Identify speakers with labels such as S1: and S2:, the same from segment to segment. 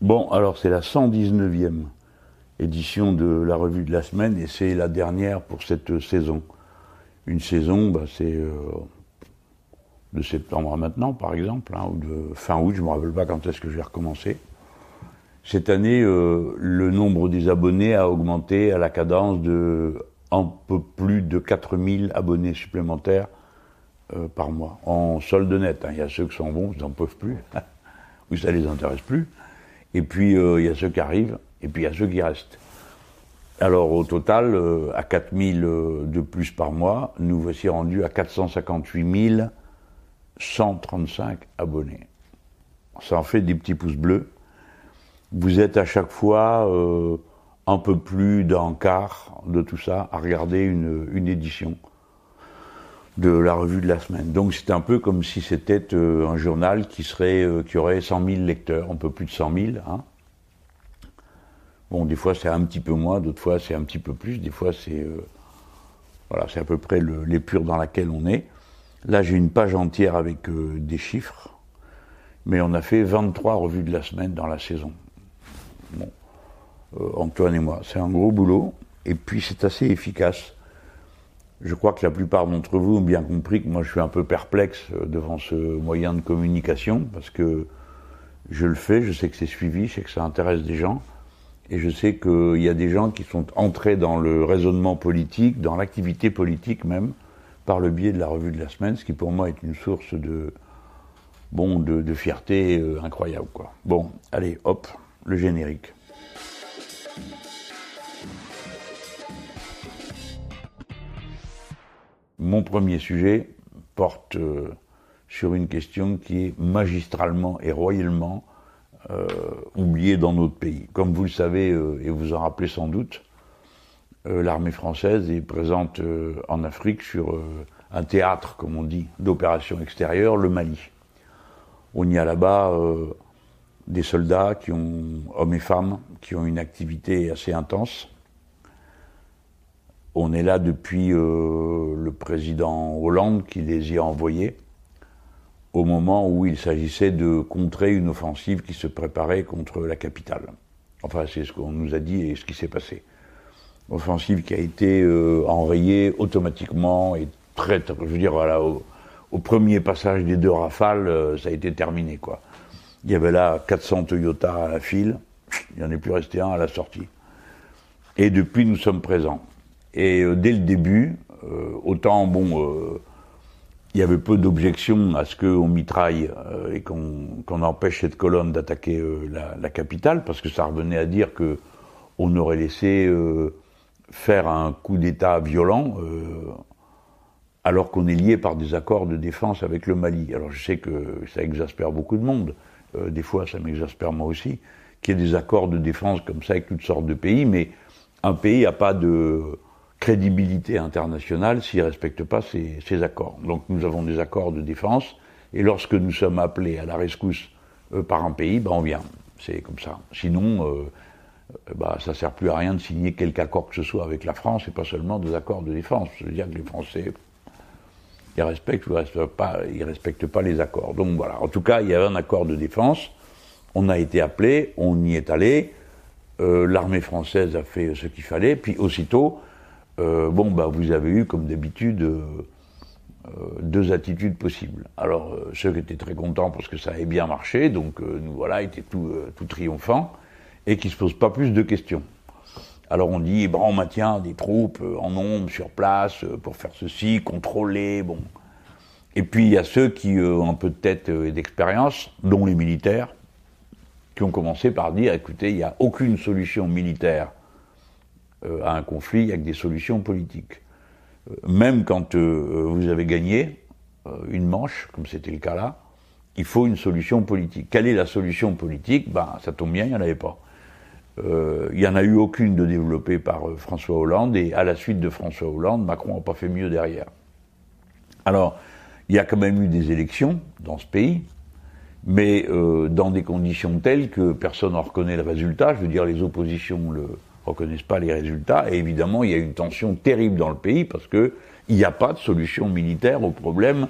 S1: Bon, alors c'est la 119e édition de la revue de la semaine et c'est la dernière pour cette saison. Une saison, bah, c'est euh, de septembre à maintenant, par exemple, hein, ou de fin août, je ne me rappelle pas quand est-ce que j'ai recommencé. Cette année, euh, le nombre des abonnés a augmenté à la cadence de un peu plus de 4000 abonnés supplémentaires euh, par mois, en solde net. Hein. Il y a ceux qui sont bons, ils n'en peuvent plus, ou ça les intéresse plus. Et puis, il y a ceux qui arrivent, et puis il y a ceux qui restent. Alors au total, euh, à 4000 euh, de plus par mois, nous voici rendus à 458 135 abonnés. Ça en fait des petits pouces bleus. Vous êtes à chaque fois euh, un peu plus d'un quart de tout ça à regarder une, une édition de la revue de la semaine. Donc c'est un peu comme si c'était un journal qui serait qui aurait 100 000 lecteurs, un peu plus de 100 000. Hein. Bon, des fois c'est un petit peu moins, d'autres fois c'est un petit peu plus, des fois c'est euh, voilà, c'est à peu près l'épure dans laquelle on est. Là, j'ai une page entière avec euh, des chiffres, mais on a fait 23 revues de la semaine dans la saison. Bon, euh, Antoine et moi, c'est un gros boulot, et puis c'est assez efficace. Je crois que la plupart d'entre vous ont bien compris que moi je suis un peu perplexe devant ce moyen de communication, parce que je le fais, je sais que c'est suivi, je sais que ça intéresse des gens. Et je sais qu'il y a des gens qui sont entrés dans le raisonnement politique, dans l'activité politique même, par le biais de la revue de la semaine, ce qui pour moi est une source de, bon, de, fierté euh, incroyable. Quoi. Bon, allez, hop, le générique. Mon premier sujet porte euh, sur une question qui est magistralement et royalement euh, oublié dans notre pays. Comme vous le savez, euh, et vous en rappelez sans doute, l'armée française est présente en Afrique sur un théâtre, comme on dit, d'opérations extérieures, le Mali. On y a là-bas des soldats qui ont, hommes et femmes, qui ont une activité assez intense. On est là depuis le président Hollande qui les y a envoyés au moment où il s'agissait de contrer une offensive qui se préparait contre la capitale. Enfin, c'est ce qu'on nous a dit et ce qui s'est passé. Offensive qui a été euh, enrayée automatiquement et très, je veux dire, voilà, au, premier passage des deux rafales, euh, ça a été terminé, quoi. Il y avait là 400 Toyota à la file, il n'y en est plus resté un à la sortie. Et depuis, nous sommes présents. Et euh, dès le début, autant, bon, il y avait peu d'objections à ce qu'on mitraille euh, et qu'on empêche cette colonne d'attaquer euh, la, capitale, parce que ça revenait à dire que on aurait laissé euh, faire un coup d'État violent, alors qu'on est lié par des accords de défense avec le Mali. Alors je sais que ça exaspère beaucoup de monde, des fois ça m'exaspère moi aussi, qu'il y ait des accords de défense comme ça avec toutes sortes de pays, mais un pays n'a pas de crédibilité internationale s'il ne respecte pas ces, accords. Donc nous avons des accords de défense, et lorsque nous sommes appelés à la rescousse euh, par un pays, ben on vient. C'est comme ça. Sinon, euh, euh, bah, ça ne sert plus à rien de signer quelque accord que ce soit avec la France, et pas seulement des accords de défense. Je veux dire que les Français, ils respectent ou respectent pas, ils respectent pas les accords. Donc voilà. En tout cas, il y avait un accord de défense. On a été appelé, on y est allé. L'armée française a fait ce qu'il fallait, puis aussitôt, euh, bon, bah, vous avez eu, comme d'habitude, euh, euh, deux attitudes possibles. Alors, ceux qui étaient très contents parce que ça avait bien marché, donc nous voilà, étaient tout, triomphants, et qui ne se posent pas plus de questions. Alors on dit, on maintient des troupes en nombre sur place pour faire ceci, contrôler, bon. Et puis il y a ceux qui ont un peu de tête et d'expérience, dont les militaires, qui ont commencé par dire, écoutez, il n'y a aucune solution militaire à un conflit avec des solutions politiques. Euh, même quand euh, vous avez gagné une manche, comme c'était le cas là, il faut une solution politique. Quelle est la solution politique? Ben, ça tombe bien, il n'y en avait pas. il n'y en a eu aucune de développée par François Hollande, et à la suite de François Hollande, Macron n'a pas fait mieux derrière. Alors, il y a quand même eu des élections dans ce pays, mais dans des conditions telles que personne n'en reconnaît le résultat. Je veux dire, les oppositions le, reconnaissent pas les résultats. Et évidemment, il y a une tension terrible dans le pays parce que il n'y a pas de solution militaire au problème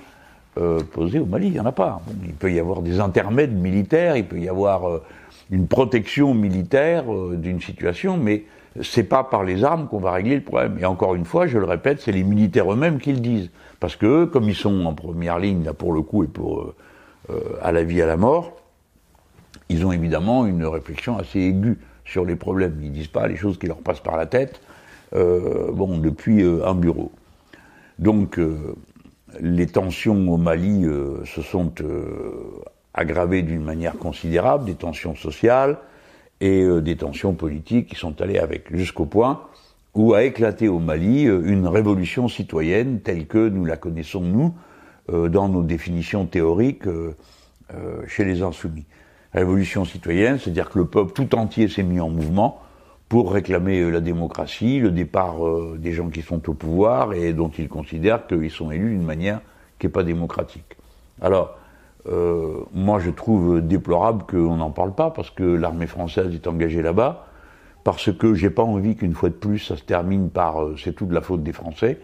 S1: euh, posé au Mali. Il n'y en a pas. il peut y avoir des intermèdes militaires, il peut y avoir euh, une protection militaire d'une situation, mais c'est pas par les armes qu'on va régler le problème. Et encore une fois, je le répète, c'est les militaires eux-mêmes qui le disent. Parce que comme ils sont en première ligne, là, pour le coup, et pour euh, euh, à la vie, à la mort, ils ont évidemment une réflexion assez aiguë sur les problèmes. Ils disent pas les choses qui leur passent par la tête, euh, bon, depuis un bureau. Donc, les tensions au Mali se sont aggravées d'une manière considérable, des tensions sociales, et euh, des tensions politiques qui sont allées avec, jusqu'au point où a éclaté au Mali euh, une révolution citoyenne telle que nous la connaissons, nous, euh, dans nos définitions théoriques chez les insoumis. Révolution citoyenne, c'est-à-dire que le peuple tout entier s'est mis en mouvement pour réclamer la démocratie, le départ des gens qui sont au pouvoir et dont ils considèrent qu'ils sont élus d'une manière qui n'est pas démocratique. Alors, euh, moi, je trouve déplorable qu'on n'en parle pas parce que l'armée française est engagée là-bas, parce que j'ai pas envie qu'une fois de plus ça se termine par euh, c'est tout de la faute des Français,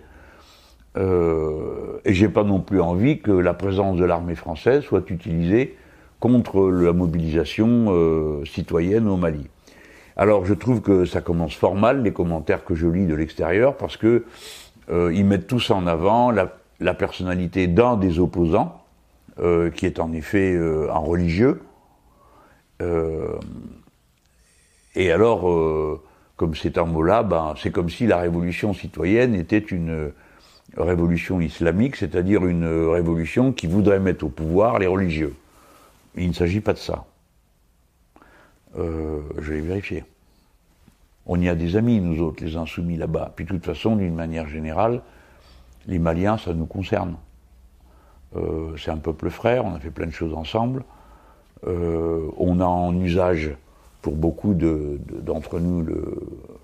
S1: euh, et j'ai pas non plus envie que la présence de l'armée française soit utilisée contre la mobilisation euh, citoyenne au Mali. Alors, je trouve que ça commence fort mal les commentaires que je lis de l'extérieur parce que ils mettent tous en avant la, la personnalité d'un des opposants euh, qui est en effet euh, un religieux. Euh, et alors, comme c'est un mot-là, ben, c'est comme si la révolution citoyenne était une révolution islamique, c'est-à-dire une révolution qui voudrait mettre au pouvoir les religieux. Il ne s'agit pas de ça. je vais vérifier. On y a des amis, nous autres, les insoumis là-bas. Puis de toute façon, d'une manière générale, les Maliens, ça nous concerne. Euh, c'est un peuple frère, on a fait plein de choses ensemble. Euh, on a en usage pour beaucoup d'entre nous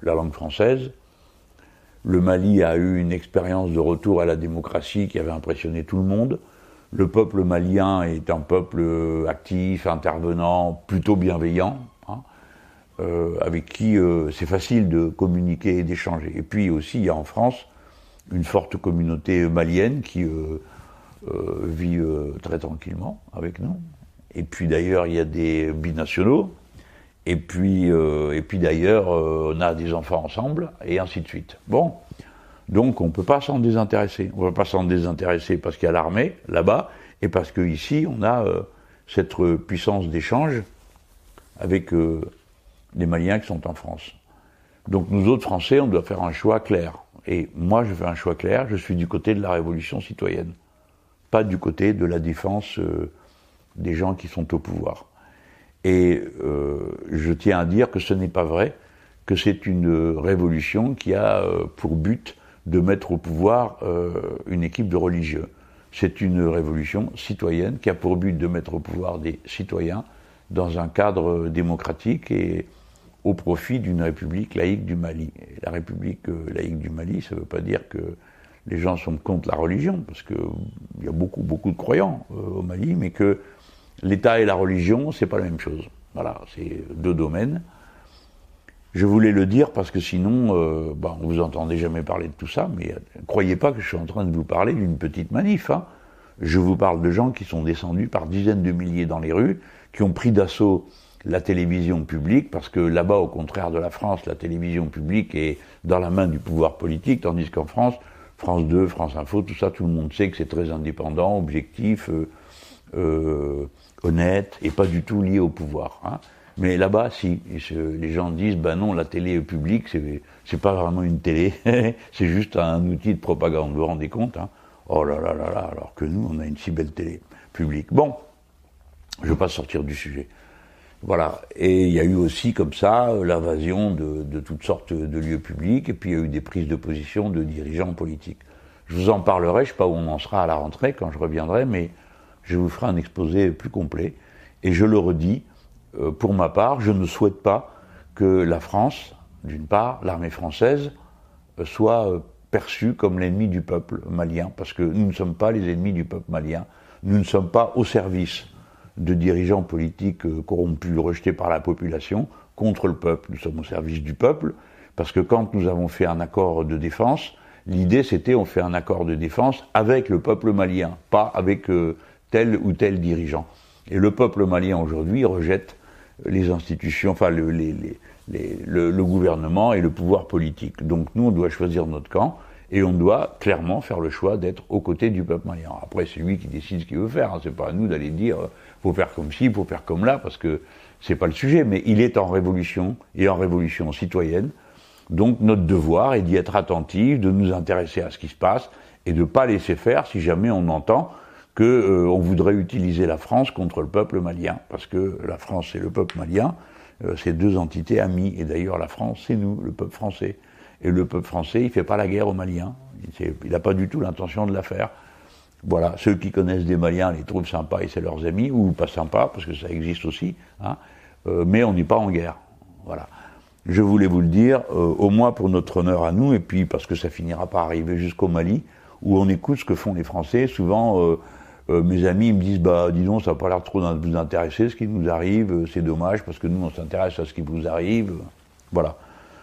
S1: la langue française. Le Mali a eu une expérience de retour à la démocratie qui avait impressionné tout le monde. Le peuple malien est un peuple actif, intervenant, plutôt bienveillant, hein, euh, avec qui c'est facile de communiquer et d'échanger. Et puis aussi, il y a en France une forte communauté malienne qui euh, vit euh, très tranquillement avec nous. Et puis d'ailleurs, il y a des binationaux. Et puis, euh, et puis d'ailleurs, on a des enfants ensemble, et ainsi de suite. Bon, donc on ne peut pas s'en désintéresser. On ne peut pas s'en désintéresser parce qu'il y a l'armée là-bas, et parce qu'ici, on a cette puissance d'échange avec les Maliens qui sont en France. Donc nous autres Français, on doit faire un choix clair. Et moi, je fais un choix clair, je suis du côté de la révolution citoyenne pas du côté de la défense euh, des gens qui sont au pouvoir. Et euh, je tiens à dire que ce n'est pas vrai, que c'est une révolution qui a euh, pour but de mettre au pouvoir une équipe de religieux. C'est une révolution citoyenne qui a pour but de mettre au pouvoir des citoyens dans un cadre démocratique et au profit d'une république laïque du Mali. La république laïque du Mali, ça ne veut pas dire que les gens sont contre la religion, parce qu'il y a beaucoup, beaucoup de croyants euh, au Mali, mais que l'État et la religion, c'est pas la même chose. Voilà, c'est deux domaines. Je voulais le dire parce que sinon, euh, bah, vous entendait jamais parler de tout ça, mais croyez pas que je suis en train de vous parler d'une petite manif. Hein. Je vous parle de gens qui sont descendus par dizaines de milliers dans les rues, qui ont pris d'assaut la télévision publique, parce que là-bas, au contraire de la France, la télévision publique est dans la main du pouvoir politique, tandis qu'en France, France 2, France Info, tout ça, tout le monde sait que c'est très indépendant, objectif, euh, euh, honnête, et pas du tout lié au pouvoir. Hein. Mais là-bas, si. les gens disent, ben non, la télé publique, c'est pas vraiment une télé, c'est juste un outil de propagande. Vous vous rendez compte hein? Oh là là là là, alors que nous, on a une si belle télé publique. Bon, je ne veux pas sortir du sujet. Voilà. Et il y a eu aussi comme ça euh, l'invasion de, toutes sortes de lieux publics, et puis il y a eu des prises de position de dirigeants politiques. Je vous en parlerai, je ne sais pas où on en sera à la rentrée quand je reviendrai, mais je vous ferai un exposé plus complet. Et je le redis, pour ma part, je ne souhaite pas que la France, d'une part, l'armée française, euh, soit perçue comme l'ennemi du peuple malien, parce que nous ne sommes pas les ennemis du peuple malien, nous ne sommes pas au service de dirigeants politiques euh, corrompus, rejetés par la population, contre le peuple. Nous sommes au service du peuple, parce que quand nous avons fait un accord de défense, l'idée c'était on fait un accord de défense avec le peuple malien, pas avec euh, tel ou tel dirigeant. Et le peuple malien aujourd'hui rejette les institutions, enfin le, le, gouvernement et le pouvoir politique. Donc nous, on doit choisir notre camp et on doit clairement faire le choix d'être aux côtés du peuple malien. Après, c'est lui qui décide ce qu'il veut faire. Hein. C'est pas à nous d'aller dire euh, faut faire comme ci, faut faire comme là, parce que c'est pas le sujet. Mais il est en révolution et en révolution citoyenne. Donc notre devoir est d'y être attentif, de nous intéresser à ce qui se passe et de ne pas laisser faire si jamais on entend qu'on euh, voudrait utiliser la France contre le peuple malien, parce que la France et le peuple malien, euh, c'est deux entités amies. Et d'ailleurs, la France, c'est nous, le peuple français. Et le peuple français, il fait pas la guerre aux Maliens. Il n'a pas du tout l'intention de la faire. Voilà, ceux qui connaissent des Maliens les trouvent sympas et c'est leurs amis, ou pas sympas, parce que ça existe aussi. Hein. Euh, mais on n'est pas en guerre. Voilà. Je voulais vous le dire, au moins pour notre honneur à nous, et puis parce que ça finira par arriver jusqu'au Mali, où on écoute ce que font les Français. Souvent, euh, mes amis me disent bah dis ça n'a pas l'air trop de vous intéresser ce qui nous arrive, euh, c'est dommage parce que nous on s'intéresse à ce qui vous arrive. Voilà.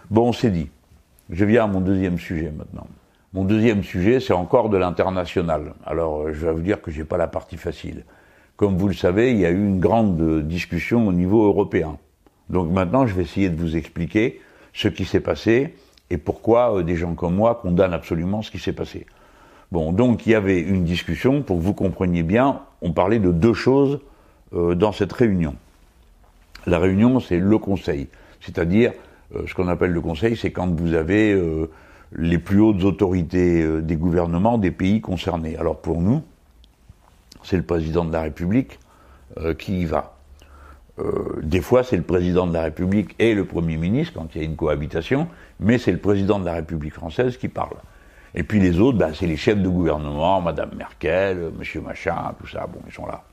S1: Bon, on s'est dit. Je viens à mon deuxième sujet maintenant. Mon deuxième sujet, c'est encore de l'international. Alors, euh, je vais vous dire que j'ai pas la partie facile. Comme vous le savez, il y a eu une grande discussion au niveau européen. Donc maintenant, je vais essayer de vous expliquer ce qui s'est passé et pourquoi des gens comme moi condamnent absolument ce qui s'est passé. Bon, donc il y avait une discussion, pour que vous compreniez bien, on parlait de deux choses euh, dans cette réunion. La réunion, c'est le conseil, c'est-à-dire euh, ce qu'on appelle le conseil, c'est quand vous avez euh, les plus hautes autorités des gouvernements des pays concernés. Alors pour nous, c'est le président de la République qui y va. des fois, c'est le président de la République et le Premier ministre quand il y a une cohabitation, mais c'est le président de la République française qui parle. Et puis les autres, ben, c'est les chefs de gouvernement, Madame Merkel, Monsieur Machin, tout ça, bon, ils sont là.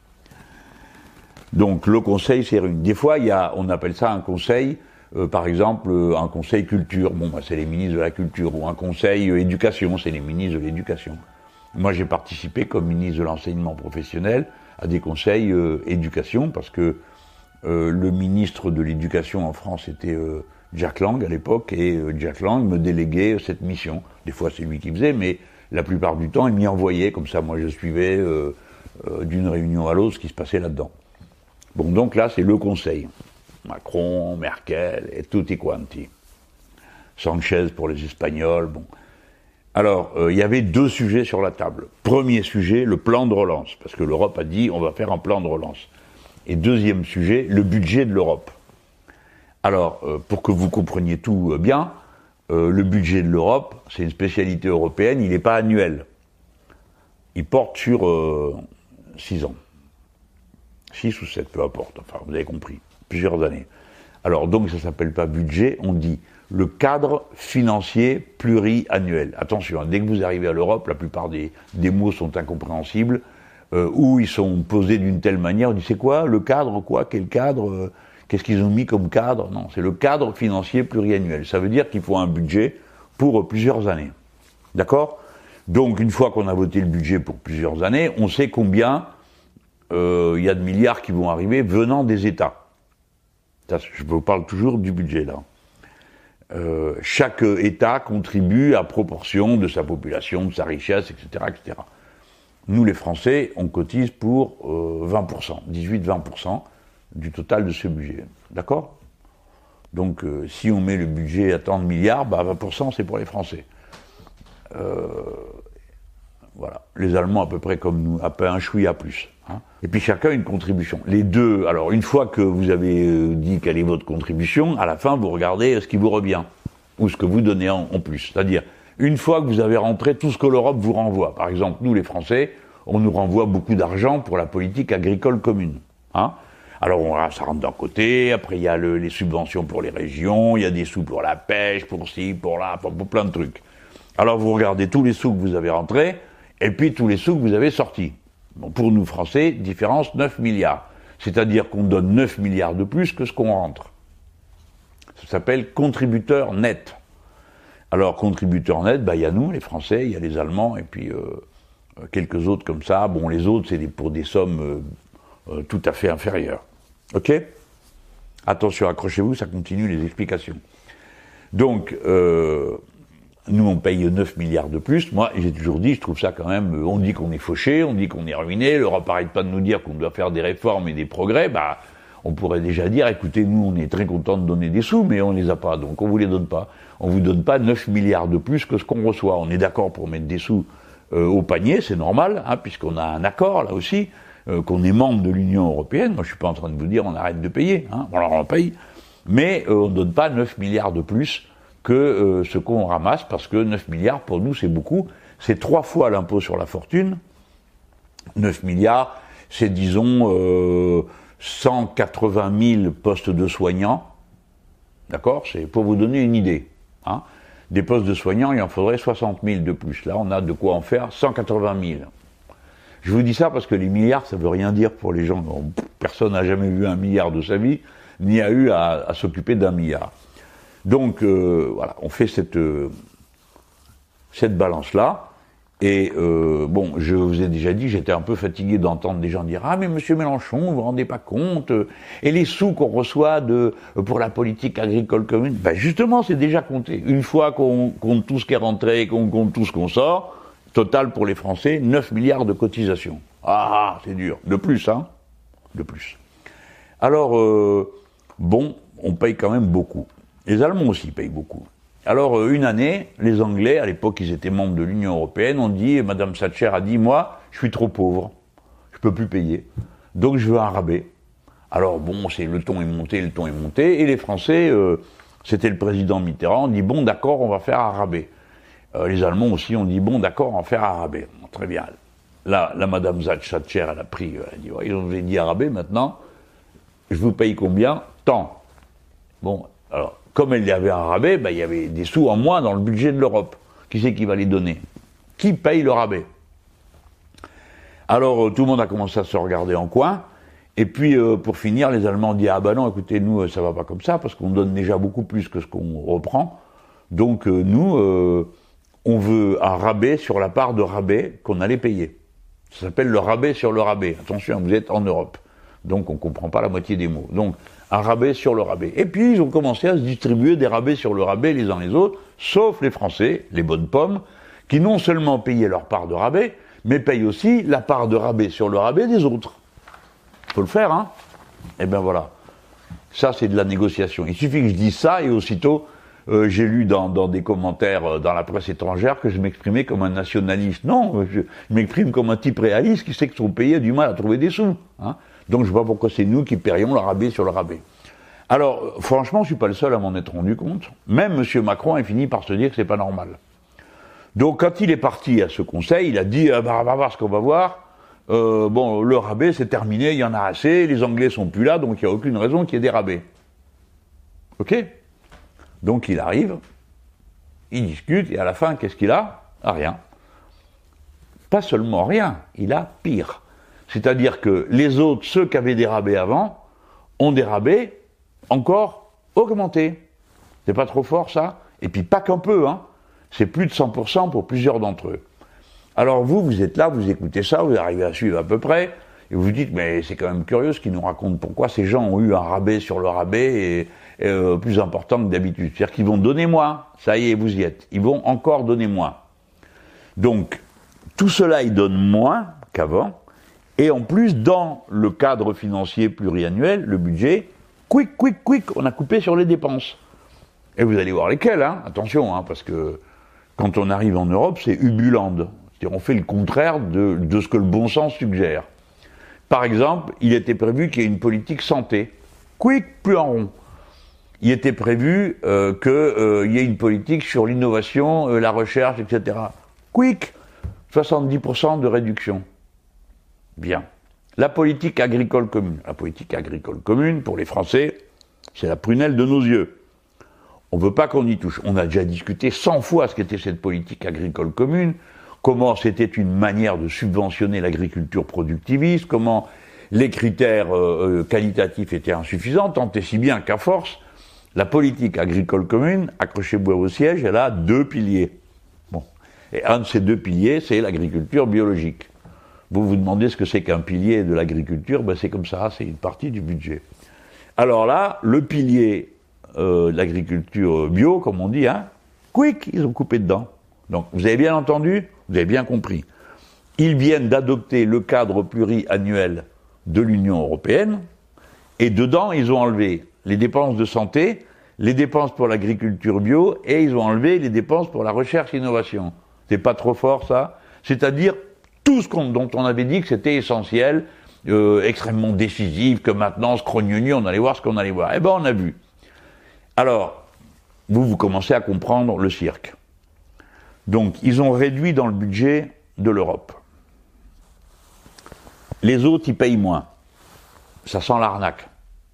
S1: Donc le conseil, c'est une. Des fois, il y a, on appelle ça un conseil, euh, par exemple, euh, un conseil culture, bon, ben, c'est les ministres de la culture, ou un conseil euh, éducation, c'est les ministres de l'éducation. Moi, j'ai participé comme ministre de l'enseignement professionnel à des conseils éducation, parce que le ministre de l'éducation en France était Jack Lang à l'époque, et euh, Jack Lang me déléguait cette mission. Des fois c'est lui qui faisait, mais la plupart du temps il m'y envoyait, comme ça moi je suivais euh, euh, d'une réunion à l'autre ce qui se passait là-dedans. Bon donc là c'est le conseil. Macron, Merkel et tutti quanti. Sanchez pour les Espagnols, bon. Alors, il y avait deux sujets sur la table. Premier sujet, le plan de relance, parce que l'Europe a dit on va faire un plan de relance. Et deuxième sujet, le budget de l'Europe. Alors, euh, pour que vous compreniez tout euh, bien, euh, le budget de l'Europe, c'est une spécialité européenne, il n'est pas annuel. Il porte sur 6 ans. 6 ou 7, peu importe, enfin, vous avez compris, plusieurs années. Alors, donc, ça ne s'appelle pas budget, on dit le cadre financier pluriannuel. Attention, hein, dès que vous arrivez à l'Europe, la plupart des, mots sont incompréhensibles, ou ils sont posés d'une telle manière, on dit c'est quoi le cadre, quoi, quel cadre Qu'est-ce qu'ils ont mis comme cadre? Non, c'est le cadre financier pluriannuel. Ça veut dire qu'il faut un budget pour plusieurs années. D'accord? Donc, une fois qu'on a voté le budget pour plusieurs années, on sait combien euh, il y a de milliards qui vont arriver venant des États. je vous parle toujours du budget là. Euh, chaque État contribue à proportion de sa population, de sa richesse, etc., etc. Nous, les Français, on cotise pour 20%, 18-20% du total de ce budget. D'accord? Donc, euh, si on met le budget à tant de milliards, bah 20% c'est pour les Français. Euh, voilà. Les Allemands à peu près comme nous, à peu un chouïa plus. Hein. Et puis chacun une contribution. Les deux, alors une fois que vous avez euh, dit quelle est votre contribution, à la fin vous regardez ce qui vous revient, ou ce que vous donnez en, en plus. C'est-à-dire, une fois que vous avez rentré tout ce que l'Europe vous renvoie, par exemple nous les Français, on nous renvoie beaucoup d'argent pour la politique agricole commune. Hein alors on, ça rentre d'un côté, après il y a les subventions pour les régions, il y a des sous pour la pêche, pour ci, pour là, pour, plein de trucs. Alors vous regardez tous les sous que vous avez rentrés, et puis tous les sous que vous avez sortis. pour nous Français, différence 9 milliards. C'est-à-dire qu'on donne 9 milliards de plus que ce qu'on rentre. Ça s'appelle contributeur net. Alors contributeur net, bah, il y a nous, les Français, il y a les Allemands, et puis euh, quelques autres comme ça. Bon, les autres, c'est pour des sommes euh, euh, tout à fait inférieur. Ok? Attention, accrochez-vous, ça continue les explications. Donc, euh, nous, on paye 9 milliards de plus. Moi, j'ai toujours dit, je trouve ça quand même, on dit qu'on est fauché, on dit qu'on est ruiné, l'Europe arrête pas de nous dire qu'on doit faire des réformes et des progrès, bah, on pourrait déjà dire, écoutez, nous, on est très content de donner des sous, mais on les a pas, donc on vous les donne pas. On vous donne pas 9 milliards de plus que ce qu'on reçoit. On est d'accord pour mettre des sous euh, au panier, c'est normal, hein, puisqu'on a un accord là aussi, euh, qu'on est membre de l'Union européenne. Moi, je suis pas en train de vous dire on arrête de payer, hein, alors on paye, mais euh, on ne donne pas 9 milliards de plus que ce qu'on ramasse, parce que 9 milliards pour nous c'est beaucoup. C'est trois fois l'impôt sur la fortune. 9 milliards, c'est disons 180 000 postes de soignants. D'accord? C'est pour vous donner une idée. Hein des postes de soignants, il en faudrait 60 000 de plus. Là, on a de quoi en faire 180 000. Je vous dis ça parce que les milliards, ça veut rien dire pour les gens. Personne n'a jamais vu un milliard de sa vie, ni a eu à, s'occuper d'un milliard. Donc, euh, voilà, on fait cette, euh, cette balance-là. Et euh, bon, je vous ai déjà dit, j'étais un peu fatigué d'entendre des gens dire ah mais Monsieur Mélenchon, vous vous rendez pas compte Et les sous qu'on reçoit de pour la politique agricole commune, ben justement c'est déjà compté. Une fois qu'on compte tout ce qui est rentré, qu'on compte tout ce qu'on sort, total pour les Français 9 milliards de cotisations. Ah c'est dur, de plus hein, de plus. Alors euh, bon, on paye quand même beaucoup. Les Allemands aussi payent beaucoup. Alors, euh, une année, les Anglais, à l'époque, ils étaient membres de l'Union européenne, ont dit, Madame Thatcher a dit, moi, je suis trop pauvre, je peux plus payer, donc je veux un rabais. Alors bon, c'est le ton est monté, le ton est monté, et les Français, euh, c'était le président Mitterrand, dit bon, d'accord, on va faire un rabais. Euh, les Allemands aussi ont dit bon, d'accord, va faire un rabais. très bien. Là, la Madame Thatcher, elle a pris, elle a dit, ils ont dit un rabais maintenant. Je vous paye combien? Tant. Bon, alors comme y avait un rabais, ben, il y avait des sous en moins dans le budget de l'Europe. Qui c'est qui va les donner? Qui paye le rabais? Alors euh, tout le monde a commencé à se regarder en coin. Et puis euh, pour finir, les Allemands ont dit ah ben non, écoutez, nous euh, ça va pas comme ça parce qu'on donne déjà beaucoup plus que ce qu'on reprend. Donc nous, on veut un rabais sur la part de rabais qu'on allait payer. Ça s'appelle le rabais sur le rabais. Attention, vous êtes en Europe, donc on comprend pas la moitié des mots. Donc un rabais sur le rabais. Et puis ils ont commencé à se distribuer des rabais sur le rabais les uns les autres, sauf les Français, les bonnes pommes, qui non seulement payaient leur part de rabais, mais payent aussi la part de rabais sur le rabais des autres. Faut le faire, hein Eh bien voilà. Ça, c'est de la négociation. Il suffit que je dise ça et aussitôt, euh, j'ai lu dans, des commentaires euh, dans la presse étrangère que je m'exprimais comme un nationaliste. Non, je, m'exprime comme un type réaliste qui sait que son pays a du mal à trouver des sous. Hein donc je vois pourquoi c'est nous qui paierions le rabais sur le rabais. Alors, franchement, je suis pas le seul à m'en être rendu compte. Même M. Macron a fini par se dire que c'est pas normal. Donc, quand il est parti à ce conseil, il a dit, ah, bah, on va voir ce qu'on va voir. Euh, bon, le rabais, c'est terminé, il y en a assez, les Anglais sont plus là, donc il n'y a aucune raison qu'il y ait des rabais. Ok? Donc il arrive, il discute, et à la fin, qu'est-ce qu'il a? Ah, Rien. Pas seulement rien, il a pire. C'est-à-dire que les autres, ceux qui avaient des rabais avant, ont des rabais encore augmentés. C'est pas trop fort ça? Et puis pas qu'un peu, hein. C'est plus de 100% pour plusieurs d'entre eux. Alors vous, vous êtes là, vous écoutez ça, vous arrivez à suivre à peu près, et vous vous dites, mais c'est quand même curieux ce qu'ils nous racontent, pourquoi ces gens ont eu un rabais sur le rabais et, euh, plus important que d'habitude. C'est-à-dire qu'ils vont donner moins, ça y est, vous y êtes. Ils vont encore donner moins. Donc, tout cela, ils donnent moins qu'avant, et en plus, dans le cadre financier pluriannuel, le budget, quick, quick, quick, on a coupé sur les dépenses. Et vous allez voir lesquelles, hein, attention, hein, parce que quand on arrive en Europe, c'est ubulande. C'est-à-dire on fait le contraire de, de, ce que le bon sens suggère. Par exemple, il était prévu qu'il y ait une politique santé. Quick, plus en rond. Il était prévu euh, qu'il euh, y ait une politique sur l'innovation, euh, la recherche, etc. Quick, 70% de réduction. Bien. La politique agricole commune. La politique agricole commune, pour les Français, c'est la prunelle de nos yeux. On ne veut pas qu'on y touche. On a déjà discuté 100 fois ce qu'était cette politique agricole commune, comment c'était une manière de subventionner l'agriculture productiviste, comment les critères euh, euh, qualitatifs étaient insuffisants, tant et si bien qu'à force, la politique agricole commune, accrochez-vous au siège, elle a deux piliers. Bon. Et un de ces deux piliers, c'est l'agriculture biologique. Vous vous demandez ce que c'est qu'un pilier de l'agriculture, ben c'est comme ça, c'est une partie du budget. Alors là, le pilier euh, de l'agriculture bio, comme on dit, hein, quick, ils ont coupé dedans. Donc vous avez bien entendu, vous avez bien compris. Ils viennent d'adopter le cadre pluriannuel de l'Union européenne, Et dedans, ils ont enlevé les dépenses de santé, les dépenses pour l'agriculture bio, et ils ont enlevé les dépenses pour la recherche et innovation. C'est pas trop fort, ça? C'est-à-dire tout ce dont on avait dit que c'était essentiel, euh, extrêmement décisif, que maintenant, ce crognoni, on allait voir ce qu'on allait voir. Eh ben, on a vu. Alors, vous, vous commencez à comprendre le cirque. Donc, ils ont réduit dans le budget de l'Europe. Les autres, ils payent moins. Ça sent l'arnaque.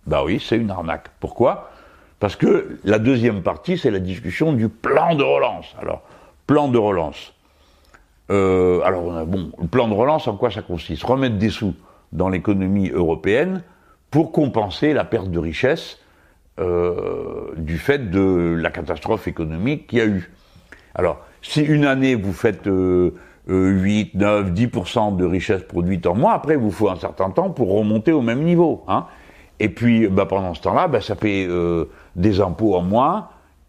S1: Bah oui, c'est une arnaque. Pourquoi? Parce que la deuxième partie, c'est la discussion du plan de relance. Alors, plan de relance. Euh, alors, bon, le plan de relance, en quoi ça consiste? Remettre des sous dans l'économie européenne pour compenser la perte de richesse euh, du fait de la catastrophe économique qu'il y a eu. Alors, si une année vous faites euh, 8, 9, 10% de richesse produite en moins, après, il vous faut un certain temps pour remonter au même niveau. Hein. Et puis, bah, pendant ce temps-là, bah, ça fait euh, des impôts en moins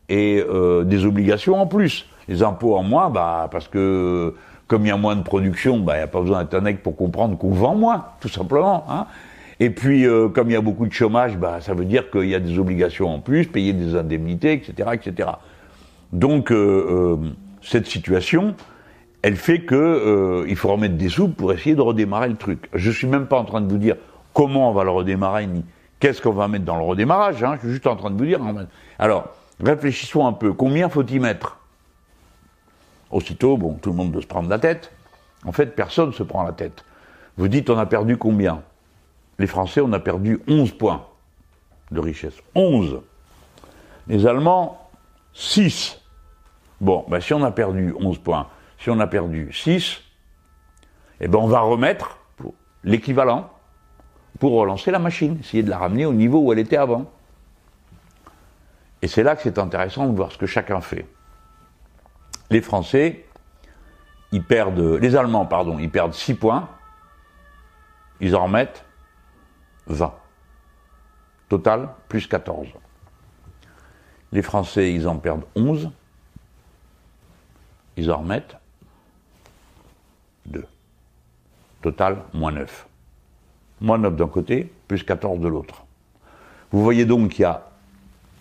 S1: et euh, des obligations en plus. Les impôts en moins, bah, parce que comme il y a moins de production, bah, il n'y a pas besoin d'être un pour comprendre qu'on vend moins, tout simplement. Hein. Et puis, euh, comme il y a beaucoup de chômage, bah, ça veut dire qu'il y a des obligations en plus, payer des indemnités, etc., etc. Donc, euh, euh, cette situation, elle fait que il faut remettre des sous pour essayer de redémarrer le truc. Je suis même pas en train de vous dire comment on va le redémarrer, ni qu'est-ce qu'on va mettre dans le redémarrage. Hein. Je suis juste en train de vous dire. Alors, réfléchissons un peu. Combien faut-il mettre? Aussitôt, bon, tout le monde doit se prendre la tête. En fait, personne ne se prend la tête. Vous dites, on a perdu combien? Les Français, on a perdu 11 points de richesse. 11. Les Allemands, 6. Bon, ben, si on a perdu 11 points, si on a perdu 6, eh ben, on va remettre l'équivalent pour relancer la machine, essayer de la ramener au niveau où elle était avant. Et c'est là que c'est intéressant de voir ce que chacun fait les Français, ils perdent, les Allemands, pardon, ils perdent 6 points, ils en remettent 20. Total, plus 14. Les Français, ils en perdent 11, ils en remettent 2. Total, moins 9. Moins 9 d'un côté, plus 14 de l'autre. Vous voyez donc qu'il y a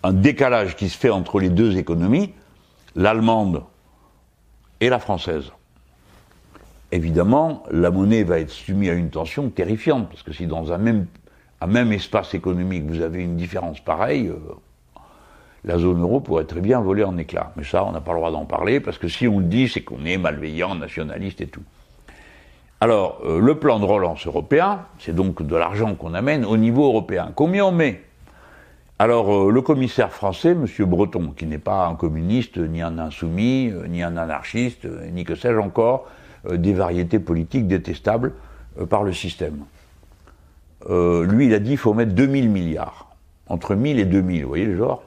S1: un décalage qui se fait entre les deux économies. L'allemande et la française. Évidemment, la monnaie va être soumise à une tension terrifiante, parce que si dans un même, espace économique vous avez une différence pareille, euh, la zone euro pourrait très bien voler en éclats. Mais ça, on n'a pas le droit d'en parler, parce que si on le dit, c'est qu'on est malveillant, nationaliste et tout. Alors, euh, le plan de relance européen, c'est donc de l'argent qu'on amène au niveau européen. Combien on met? Alors, euh, le commissaire français, M. Breton, qui n'est pas un communiste, ni un insoumis, euh, ni un anarchiste, ni que sais-je encore, des variétés politiques détestables par le système. lui, il a dit qu'il faut mettre 2000 milliards. Entre 1000 et 2000, vous voyez le genre?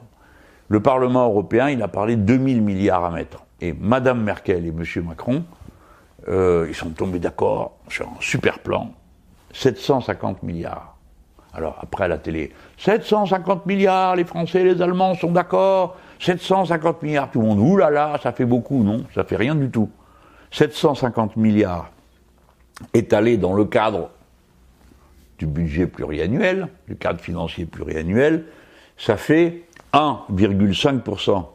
S1: Le Parlement européen, il a parlé de 2000 milliards à mettre. Et Mme Merkel et M. Macron, ils sont tombés d'accord sur un super plan, 750 milliards. Alors après la télé, 750 milliards, les Français et les Allemands sont d'accord, 750 milliards, tout le monde, oulala, ça fait beaucoup, non, ça fait rien du tout. 750 milliards étalés dans le cadre du budget pluriannuel, du cadre financier pluriannuel, ça fait 1,5%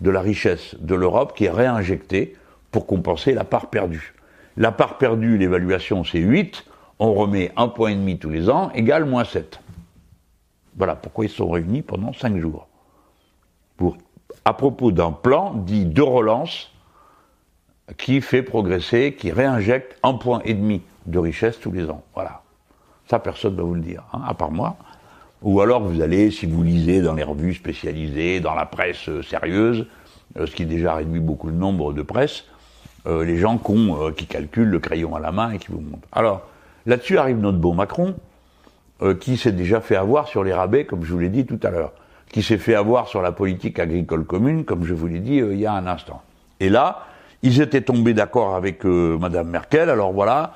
S1: de la richesse de l'Europe qui est réinjectée pour compenser la part perdue. La part perdue, l'évaluation, c'est 8, on remet un point et demi tous les ans, égale moins 7. Voilà pourquoi ils sont réunis pendant 5 jours. À propos d'un plan dit de relance qui fait progresser, qui réinjecte un point et demi de richesse tous les ans. Voilà. Ça, personne ne va vous le dire, hein, à part moi. Ou alors vous allez, si vous lisez dans les revues spécialisées, dans la presse euh, sérieuse, euh, ce qui déjà réduit beaucoup le nombre de presse, euh, les gens qui calculent le crayon à la main et qui vous montrent. Alors, Là-dessus arrive notre beau Macron, euh, qui s'est déjà fait avoir sur les rabais, comme je vous l'ai dit tout à l'heure, qui s'est fait avoir sur la politique agricole commune, comme je vous l'ai dit euh, il y a un instant. Et là, ils étaient tombés d'accord avec euh, Madame Merkel, alors voilà,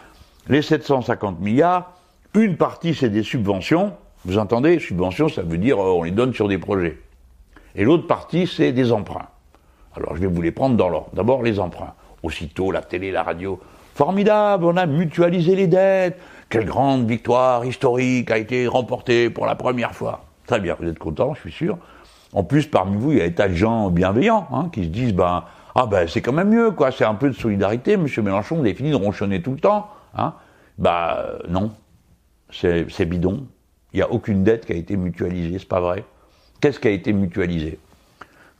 S1: les 750 milliards, une partie c'est des subventions, vous entendez, subventions ça veut dire on les donne sur des projets. Et l'autre partie c'est des emprunts. Alors je vais vous les prendre dans l'ordre. D'abord les emprunts. Aussitôt la télé, la radio, Formidable, on a mutualisé les dettes. quelle grande victoire historique a été remportée pour la première fois. Très bien, vous êtes content, je suis sûr. En plus, parmi vous, il y a des tas de gens bienveillants hein, qui se disent, ben, ah ben c'est quand même mieux, quoi. C'est un peu de solidarité. Monsieur Mélenchon, vous avez fini de ronchonner tout le temps, hein. Bah non, c'est bidon. Il n'y a aucune dette qui a été mutualisée, c'est pas vrai. Qu'est-ce qui a été mutualisé?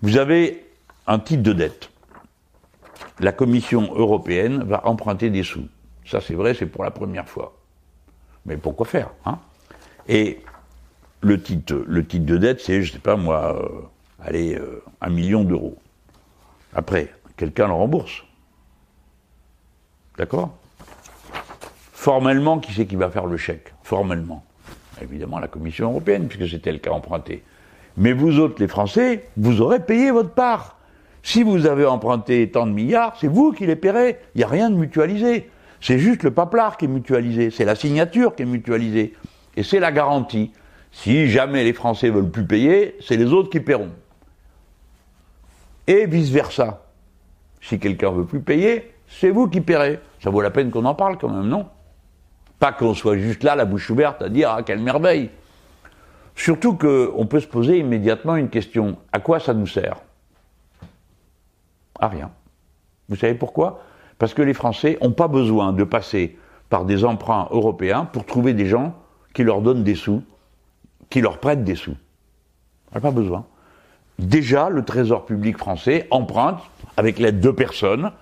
S1: Vous avez un titre de dette. La Commission européenne va emprunter des sous. Ça, c'est vrai, c'est pour la première fois. Mais pourquoi faire hein? Et le titre, le titre de dette, c'est, je sais pas moi, euh, allez, euh, un million d'euros. Après, quelqu'un le rembourse. D'accord? Formellement, qui c'est qui va faire le chèque? Formellement. Évidemment, la Commission européenne, puisque c'est elle qui a emprunté. Mais vous autres, les Français, vous aurez payé votre part. Si vous avez emprunté tant de milliards, c'est vous qui les paierez. Il n'y a rien de mutualisé. C'est juste le paplard qui est mutualisé. C'est la signature qui est mutualisée. Et c'est la garantie. Si jamais les Français veulent plus payer, c'est les autres qui paieront. Et vice-versa. Si quelqu'un veut plus payer, c'est vous qui paierez. Ça vaut la peine qu'on en parle quand même, non? Pas qu'on soit juste là, la bouche ouverte, à dire ah quelle merveille. Surtout qu'on peut se poser immédiatement une question à quoi ça nous sert? À rien. Vous savez pourquoi? Parce que les Français n'ont pas besoin de passer par des emprunts européens pour trouver des gens qui leur donnent des sous qui leur prêtent des sous. On n'a pas besoin. Déjà, le Trésor public français emprunte avec l'aide de personnes,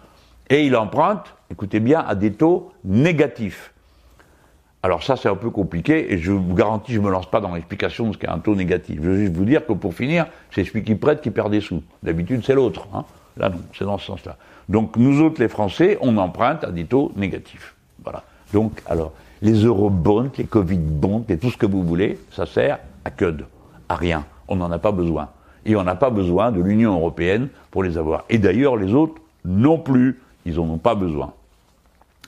S1: et il emprunte, écoutez bien, à des taux négatifs. Alors ça, c'est un peu compliqué, et je vous garantis, je ne me lance pas dans l'explication de ce qu'est un taux négatif. Je veux juste vous dire que pour finir, c'est celui qui prête qui perd des sous. D'habitude, c'est l'autre. Hein. Là, non, c'est dans ce sens-là. Donc, nous autres, les Français, on emprunte à des taux négatifs. Voilà. Donc, alors, les eurobonds, les covid bonds et tout ce que vous voulez, ça sert à que à rien. On n'en a pas besoin. Et on n'a pas besoin de l'Union européenne pour les avoir. Et d'ailleurs, les autres non plus, ils n'en ont pas besoin.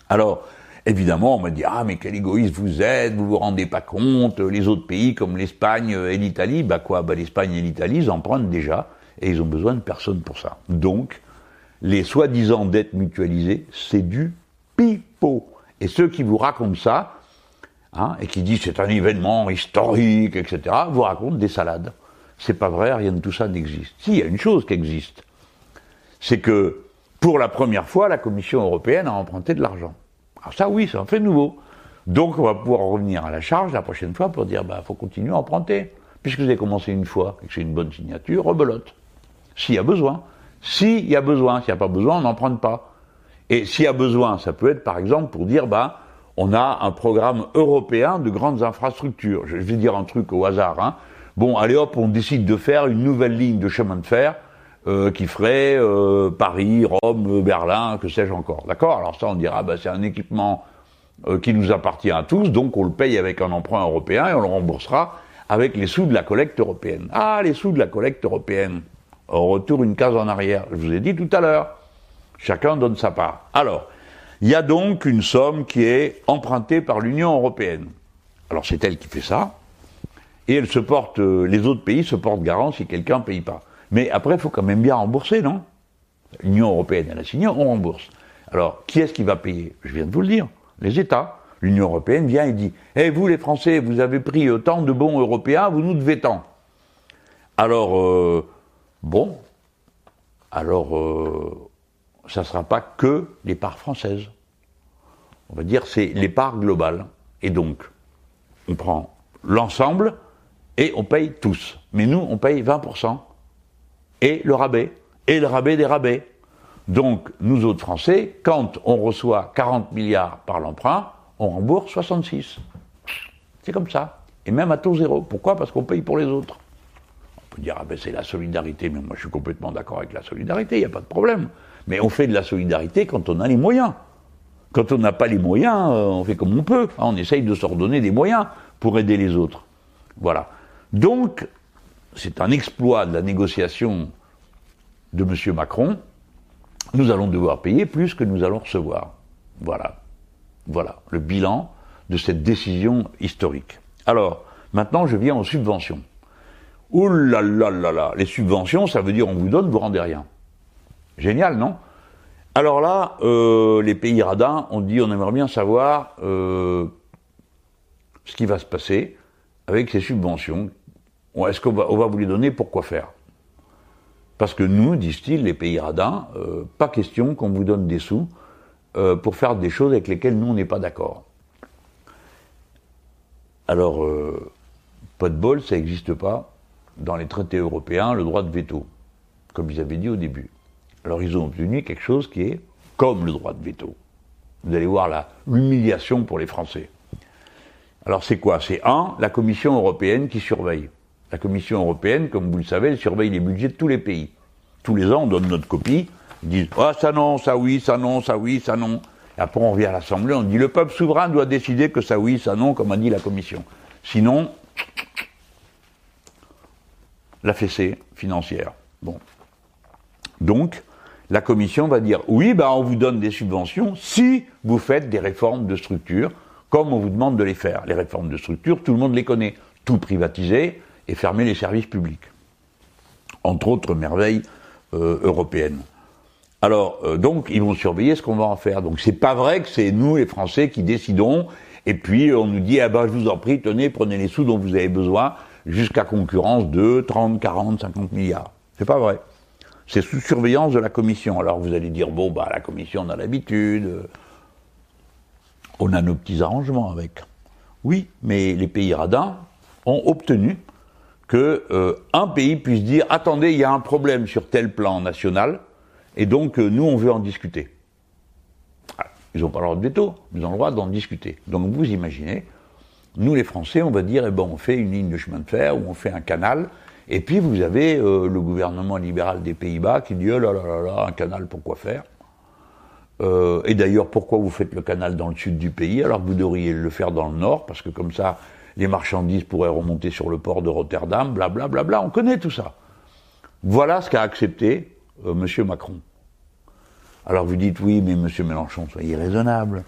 S1: Alors, évidemment, on me dit ah mais quel égoïste vous êtes, vous vous rendez pas compte, les autres pays comme l'Espagne et l'Italie, bah quoi, bah l'Espagne et l'Italie, ils empruntent déjà et ils ont besoin de personne pour ça. Donc, les soi-disant dettes mutualisées, c'est du pipeau. Et ceux qui vous racontent ça, hein, et qui disent c'est un événement historique, etc., vous racontent des salades. C'est pas vrai, rien de tout ça n'existe. Si, il y a une chose qui existe. C'est que, pour la première fois, la Commission européenne a emprunté de l'argent. Alors ça, oui, c'est un fait nouveau. Donc, on va pouvoir revenir à la charge la prochaine fois pour dire, bah, faut continuer à emprunter. Puisque vous avez commencé une fois et que c'est une bonne signature, rebelote. S'il y a besoin. S'il y a besoin. S'il n'y a pas besoin, on n'emprunte pas. Et s'il y a besoin, ça peut être par exemple pour dire, bah, on a un programme européen de grandes infrastructures. Je vais dire un truc au hasard. Hein. Bon, allez hop, on décide de faire une nouvelle ligne de chemin de fer euh, qui ferait euh, Paris, Rome, Berlin, que sais-je encore. D'accord? Alors ça, on dira, bah, c'est un équipement euh, qui nous appartient à tous, donc on le paye avec un emprunt européen et on le remboursera avec les sous de la collecte européenne. Ah, les sous de la collecte européenne. On retourne une case en arrière. Je vous ai dit tout à l'heure. Chacun donne sa part. Alors, il y a donc une somme qui est empruntée par l'Union européenne. Alors c'est elle qui fait ça, et elle se porte, euh, les autres pays se portent garant si quelqu'un ne paye pas. Mais après, il faut quand même bien rembourser, non? L'Union européenne, elle a signé, on rembourse. Alors, qui est-ce qui va payer? Je viens de vous le dire, les États. L'Union européenne vient et dit Eh, vous les Français, vous avez pris tant de bons européens, vous nous devez tant. Alors, euh, bon, alors, euh, ça ne sera pas que les parts françaises. On va dire c'est les parts globales. Et donc, on prend l'ensemble et on paye tous. Mais nous, on paye 20%. Et le rabais. Et le rabais des rabais. Donc, nous autres Français, quand on reçoit 40 milliards par l'emprunt, on rembourse 66. C'est comme ça. Et même à taux zéro. Pourquoi? Parce qu'on paye pour les autres. On peut dire, ah ben c'est la solidarité, mais moi je suis complètement d'accord avec la solidarité, il n'y a pas de problème. Mais on fait de la solidarité quand on a les moyens. Quand on n'a pas les moyens, euh, on fait comme on peut. Hein, on essaye de s'ordonner des moyens pour aider les autres. Voilà. Donc, c'est un exploit de la négociation de M. Macron. Nous allons devoir payer plus que nous allons recevoir. Voilà. Voilà le bilan de cette décision historique. Alors, maintenant, je viens aux subventions. Ouh là là là là, les subventions, ça veut dire on vous donne, vous rendez rien. Génial, non? Alors là, euh, les pays radins ont dit on aimerait bien savoir euh, ce qui va se passer avec ces subventions. Est-ce qu'on va, on vous les donner pour quoi faire? Parce que nous, disent-ils, les pays radins, euh, pas question qu'on vous donne des sous pour faire des choses avec lesquelles nous, on n'est pas d'accord. Alors, pas de bol, ça n'existe pas dans les traités européens, le droit de veto, comme ils avaient dit au début. Alors, ils ont obtenu quelque chose qui est comme le droit de veto. Vous allez voir l'humiliation pour les Français. Alors c'est quoi? C'est un, la Commission européenne qui surveille. La Commission européenne, comme vous le savez, elle surveille les budgets de tous les pays. Tous les ans, on donne notre copie, ils disent Ah, ça non, ça oui, ça non, ça oui, ça non. Et après, on revient à l'Assemblée, on dit Le peuple souverain doit décider que ça oui, ça non, comme a dit la Commission. Sinon, la fessée financière. Bon. Donc, la Commission va dire Oui, ben, on vous donne des subventions si vous faites des réformes de structure comme on vous demande de les faire. Les réformes de structure, tout le monde les connaît. Tout privatiser et fermer les services publics. Entre autres merveilles euh, européennes. Alors, euh, donc, ils vont surveiller ce qu'on va en faire. Donc, c'est pas vrai que c'est nous, les Français, qui décidons. Et puis, on nous dit, ah ben, je vous en prie, tenez, prenez les sous dont vous avez besoin, jusqu'à concurrence de 30, 40, 50 milliards. C'est pas vrai. C'est sous surveillance de la Commission. Alors, vous allez dire, bon, bah, la Commission, on a l'habitude on a nos petits arrangements avec. Oui, mais les pays radins ont obtenu que euh, un pays puisse dire attendez, il y a un problème sur tel plan national, et donc euh, nous on veut en discuter. Ah, ils n'ont pas le droit de veto, ils ont le droit d'en discuter. Donc vous imaginez, nous les Français, on va dire eh ben, on fait une ligne de chemin de fer ou on fait un canal, et puis vous avez euh, le gouvernement libéral des Pays-Bas qui dit oh là là là là, un canal pourquoi faire? Euh, et d'ailleurs, pourquoi vous faites le canal dans le sud du pays? Alors que vous devriez le faire dans le nord Parce que comme ça, les marchandises pourraient remonter sur le port de Rotterdam, blablabla. Bla, bla, bla. On connaît tout ça. Voilà ce qu'a accepté euh, M. Macron. Alors vous dites, oui, mais M. Mélenchon, soyez raisonnable.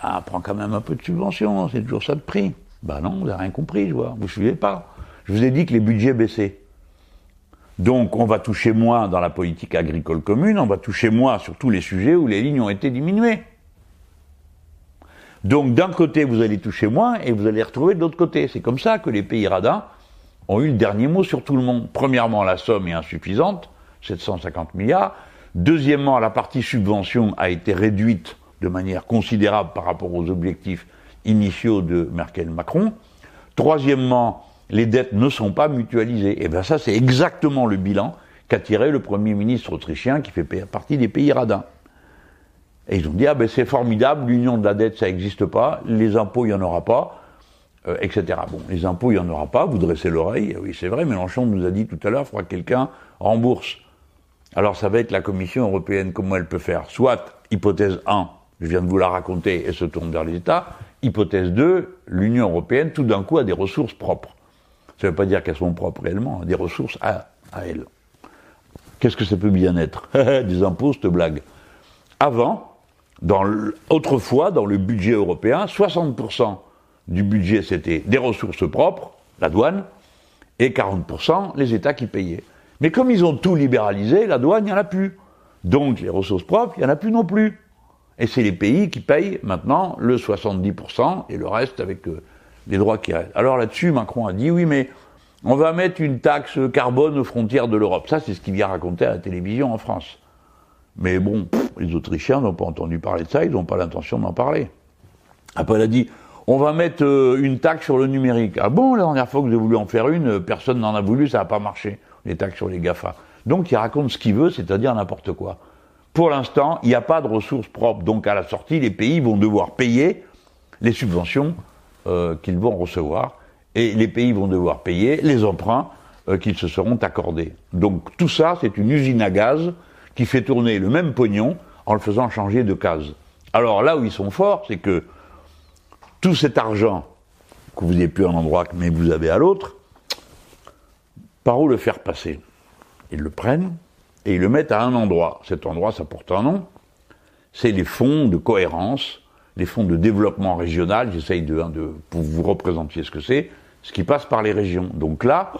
S1: Ah, prend quand même un peu de subvention, c'est toujours ça de prix. Ben non, vous n'avez rien compris, je vois. Vous ne suivez pas. Je vous ai dit que les budgets baissaient. Donc on va toucher moins dans la politique agricole commune, on va toucher moins sur tous les sujets où les lignes ont été diminuées. Donc d'un côté vous allez toucher moins et vous allez retrouver de l'autre côté. C'est comme ça que les pays radins ont eu le dernier mot sur tout le monde. Premièrement, la somme est insuffisante, 750 milliards. Deuxièmement, la partie subvention a été réduite de manière considérable par rapport aux objectifs initiaux de Merkel-Macron. Troisièmement, les dettes ne sont pas mutualisées. Et eh bien ça, c'est exactement le bilan qu'a tiré le Premier ministre autrichien qui fait partie des pays radins. Et ils ont dit, ah ben c'est formidable, l'union de la dette, ça n'existe pas, les impôts, il n'y en aura pas, euh, etc. Bon, les impôts, il n'y en aura pas, vous dressez l'oreille, oui c'est vrai, Mélenchon nous a dit tout à l'heure, il faudra que quelqu'un rembourse. Alors ça va être la Commission européenne, comment elle peut faire? Soit, hypothèse 1, je viens de vous la raconter, elle se tourne vers les États, hypothèse 2, l'Union européenne tout d'un coup a des ressources propres. Ça ne veut pas dire qu'elles sont propres réellement, des ressources à, à elles. Qu'est-ce que ça peut bien être Des impôts, cette blague. Avant, dans autrefois, dans le budget européen, 60% du budget c'était des ressources propres, la douane, et 40% les États qui payaient. Mais comme ils ont tout libéralisé, la douane, il n'y en a plus. Donc les ressources propres, il n'y en a plus non plus. Et c'est les pays qui payent maintenant le 70% et le reste avec euh, les droits qui restent. Alors là-dessus, Macron a dit oui, mais on va mettre une taxe carbone aux frontières de l'Europe. Ça, c'est ce qu'il vient raconter à la télévision en France. Mais bon, les Autrichiens n'ont pas entendu parler de ça, ils n'ont pas l'intention d'en parler. Après, il a dit on va mettre euh, une taxe sur le numérique. Ah bon, la dernière fois que j'ai voulu en faire une, personne n'en a voulu, ça n'a pas marché, les taxes sur les GAFA. Donc il raconte ce qu'il veut, c'est-à-dire n'importe quoi. Pour l'instant, il n'y a pas de ressources propres. Donc à la sortie, les pays vont devoir payer les subventions euh, qu'ils vont recevoir et les pays vont devoir payer les emprunts euh, qu'ils se seront accordés. Donc tout ça, c'est une usine à gaz qui fait tourner le même pognon en le faisant changer de case. Alors là où ils sont forts, c'est que tout cet argent que vous n'avez plus à un endroit mais vous avez à l'autre, par où le faire passer? Ils le prennent et ils le mettent à un endroit. Cet endroit, ça porte un nom. C'est les fonds de cohérence les fonds de développement régional, j'essaye de, hein, de, pour vous représenter ce que c'est, ce qui passe par les régions. Donc là,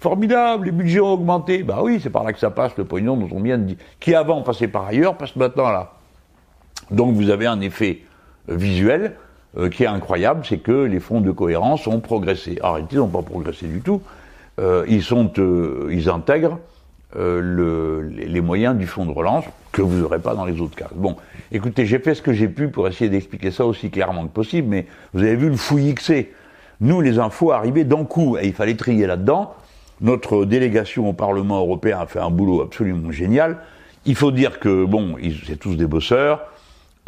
S1: formidable, les budgets ont augmenté. Bah oui, c'est par là que ça passe, le pognon dont on vient de dire, qui avant passait par ailleurs, passe maintenant là. Donc vous avez un effet visuel euh, qui est incroyable, c'est que les fonds de cohérence ont progressé. Arrêtez, ils n'ont pas progressé du tout. Euh, ils sont, euh, ils intègrent le, les moyens du fonds de relance que vous n'aurez pas dans les autres cas. Bon, écoutez, j'ai fait ce que j'ai pu pour essayer d'expliquer ça aussi clairement que possible, mais vous avez vu le fouillis que. Nous, les infos arrivaient d'un coup, et il fallait trier là-dedans. Notre délégation au Parlement européen a fait un boulot absolument génial. Il faut dire que, bon, c'est tous des bosseurs.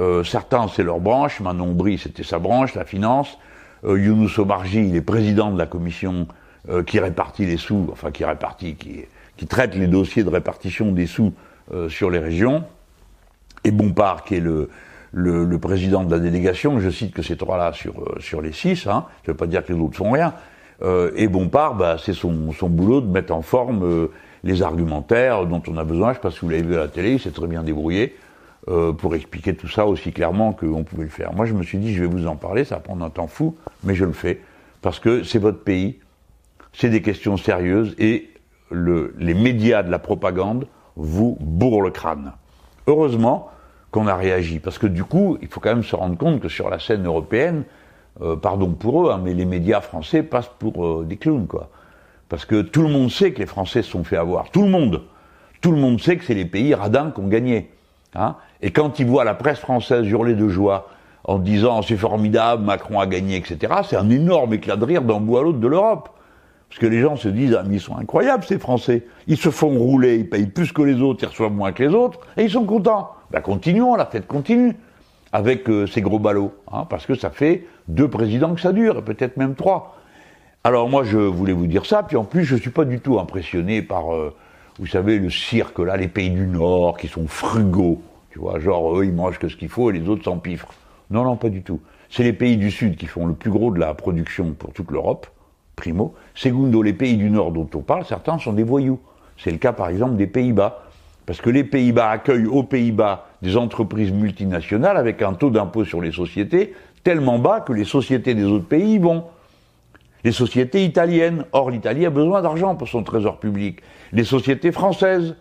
S1: Euh, certains, c'est leur branche. Manon Bry, c'était sa branche, la finance. Euh, Younous Omarji, il est président de la commission euh, qui répartit les sous, enfin qui répartit, qui, qui traite les dossiers de répartition des sous euh, sur les régions. Et Bompard, qui est le, le, le, président de la délégation, je cite que ces trois-là sur, euh, sur les six, hein, je ne veux pas dire que les autres font rien, euh, et Bompard, bah, c'est son, son boulot de mettre en forme les argumentaires dont on a besoin. Je ne sais pas si vous l'avez vu à la télé, il s'est très bien débrouillé euh, pour expliquer tout ça aussi clairement qu'on pouvait le faire. Moi, je me suis dit, je vais vous en parler, ça va prendre un temps fou, mais je le fais, parce que c'est votre pays, c'est des questions sérieuses, et le, les médias de la propagande vous bourrent le crâne. Heureusement qu'on a réagi, parce que du coup, il faut quand même se rendre compte que sur la scène européenne, euh, pardon pour eux, hein, mais les médias français passent pour euh, des clowns, quoi. Parce que tout le monde sait que les Français se sont fait avoir. Tout le monde. Tout le monde sait que c'est les pays radins qui ont gagné. Hein et quand ils voient la presse française hurler de joie en disant c'est formidable, Macron a gagné, etc., c'est un énorme éclat de rire d'un bout à l'autre de l'Europe. Parce que les gens se disent, ah, mais ils sont incroyables ces Français. Ils se font rouler, ils payent plus que les autres, ils reçoivent moins que les autres, et ils sont contents. Ben continuons, la fête continue avec euh, ces gros ballots, hein, parce que ça fait deux présidents que ça dure, et peut-être même trois. Alors moi, je voulais vous dire ça, puis en plus, je suis pas du tout impressionné par, euh, vous savez, le cirque, là, les pays du Nord, qui sont frugaux, tu vois, genre, eux, ils mangent que ce qu'il faut, et les autres s'empiffrent. Non, non, pas du tout. C'est les pays du Sud qui font le plus gros de la production pour toute l'Europe, primo. Segundo, les pays du Nord dont on parle, certains sont des voyous. C'est le cas, par exemple, des Pays-Bas. Parce que les Pays-Bas accueillent aux Pays-Bas des entreprises multinationales avec un taux d'impôt sur les sociétés tellement bas que les sociétés des autres pays y vont les sociétés italiennes. Or, l'Italie a besoin d'argent pour son trésor public. Les sociétés françaises,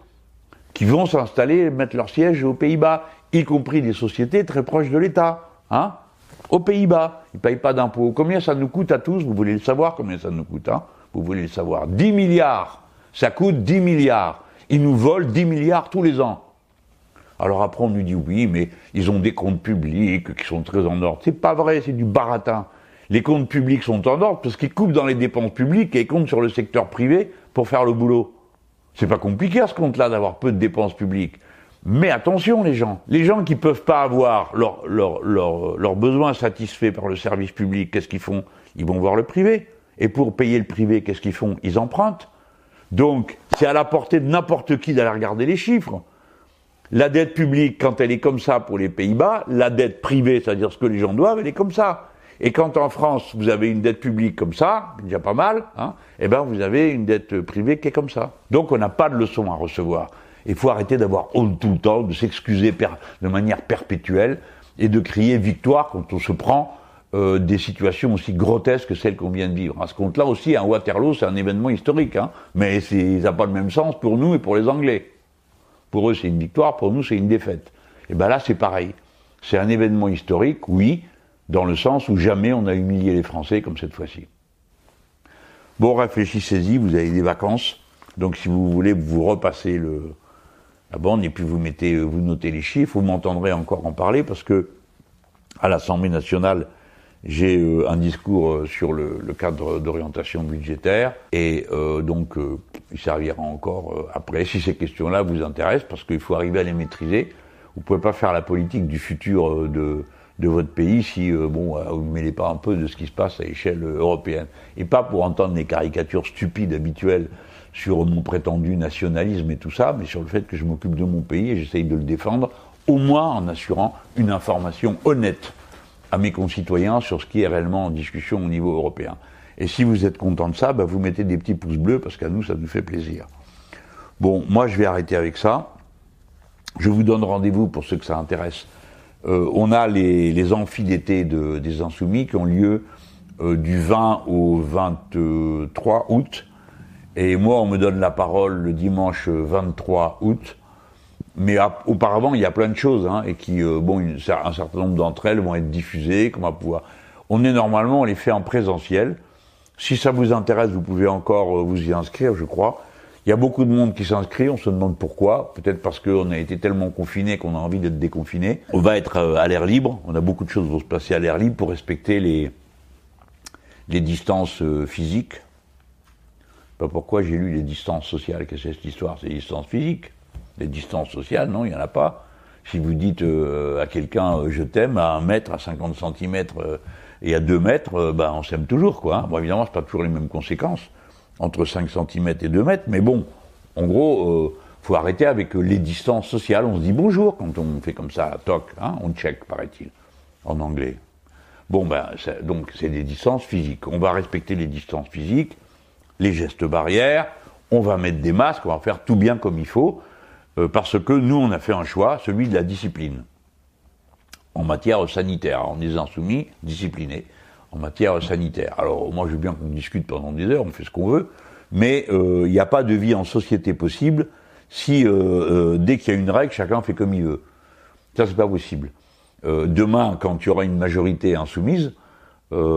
S1: qui vont s'installer, mettre leur siège aux Pays-Bas, y compris des sociétés très proches de l'État. Hein aux Pays-Bas, ils ne payent pas d'impôts. Combien ça nous coûte à tous Vous voulez le savoir combien ça nous coûte hein Vous voulez le savoir 10 milliards. Ça coûte 10 milliards. Ils nous volent 10 milliards tous les ans. Alors après, on nous dit oui, mais ils ont des comptes publics qui sont très en ordre. C'est pas vrai, c'est du baratin les comptes publics sont en ordre parce qu'ils coupent dans les dépenses publiques et ils comptent sur le secteur privé pour faire le boulot. C'est pas compliqué à ce compte-là d'avoir peu de dépenses publiques. Mais attention les gens, les gens qui peuvent pas avoir leurs leur, leur, leur besoins satisfaits par le service public, qu'est-ce qu'ils font? Ils vont voir le privé. Et pour payer le privé, qu'est-ce qu'ils font? Ils empruntent. Donc c'est à la portée de n'importe qui d'aller regarder les chiffres. La dette publique, quand elle est comme ça pour les Pays-Bas, la dette privée, c'est-à-dire ce que les gens doivent, elle est comme ça. Et quand en France, vous avez une dette publique comme ça, déjà pas mal, hein, eh ben vous avez une dette privée qui est comme ça. Donc on n'a pas de leçon à recevoir. Il faut arrêter d'avoir honte tout le temps, de s'excuser de manière perpétuelle et de crier victoire quand on se prend euh, des situations aussi grotesques que celles qu'on vient de vivre. À ce compte-là aussi, un Waterloo, c'est un événement historique, hein, mais ça n'a pas le même sens pour nous et pour les Anglais. Pour eux, c'est une victoire, pour nous, c'est une défaite. Et ben là, c'est pareil. C'est un événement historique, oui, dans le sens où jamais on a humilié les Français comme cette fois-ci. Bon, réfléchissez-y, vous avez des vacances, donc si vous voulez, vous repassez le, la bande et puis vous mettez, vous notez les chiffres, vous m'entendrez encore en parler parce que à l'Assemblée nationale, j'ai euh, un discours euh, sur le, cadre d'orientation budgétaire et euh, donc euh, il servira encore euh, après si ces questions-là vous intéressent parce qu'il faut arriver à les maîtriser. Vous pouvez pas faire la politique du futur de de votre pays si euh, bon euh, vous ne mêlez pas un peu de ce qui se passe à l'échelle euh, européenne et pas pour entendre les caricatures stupides habituelles sur mon prétendu nationalisme et tout ça, mais sur le fait que je m'occupe de mon pays et j'essaye de le défendre, au moins en assurant une information honnête à mes concitoyens sur ce qui est réellement en discussion au niveau européen. Et si vous êtes content de ça, bah vous mettez des petits pouces bleus parce qu'à nous ça nous fait plaisir. Bon, moi je vais arrêter avec ça. Je vous donne rendez-vous pour ceux que ça intéresse euh, on a les, les des Insoumis qui ont lieu euh, du 20 au 23 août. Et moi, on me donne la parole le dimanche 23 août. Mais auparavant, il y a plein de choses, hein, et qui, euh, bon, un certain nombre d'entre elles vont être diffusées, qu'on va pouvoir. On est normalement, on les fait en présentiel. Si ça vous intéresse, vous pouvez encore euh, vous y inscrire, je crois. Il y a beaucoup de monde qui s'inscrit, on se demande pourquoi. Peut-être parce qu'on a été tellement confiné qu'on a envie d'être déconfiné. On va être euh, à l'air libre, on a beaucoup de choses qui vont se passer à l'air libre pour respecter les, les distances physiques. Pas pourquoi j'ai lu les distances sociales, qu'est-ce que c'est cette histoire? C'est les distances physiques. Les distances sociales, non, il n'y en a pas. Si vous dites euh, à quelqu'un euh, je t'aime à un mètre, à 50 centimètres euh, et à 2 mètres, ben, on s'aime toujours, quoi. Hein. Bon, évidemment, c'est pas toujours les mêmes conséquences entre 5 cm et 2 mètres, mais bon, en gros, faut arrêter avec les distances sociales. On se dit bonjour quand on fait comme ça, toc, hein, on check, paraît-il, en anglais. Bon, ben, donc c'est des distances physiques. On va respecter les distances physiques, les gestes barrières, on va mettre des masques, on va faire tout bien comme il faut. Euh, parce que nous, on a fait un choix, celui de la discipline. En matière sanitaire, on est insoumis, disciplinés, en matière sanitaire. Alors, moi, je veux bien qu'on discute pendant des heures, on fait ce qu'on veut, mais euh, il n'y a pas de vie en société possible si, euh, dès qu'il y a une règle, chacun fait comme il veut. Ça, c'est pas possible. demain, quand il y aura une majorité insoumise,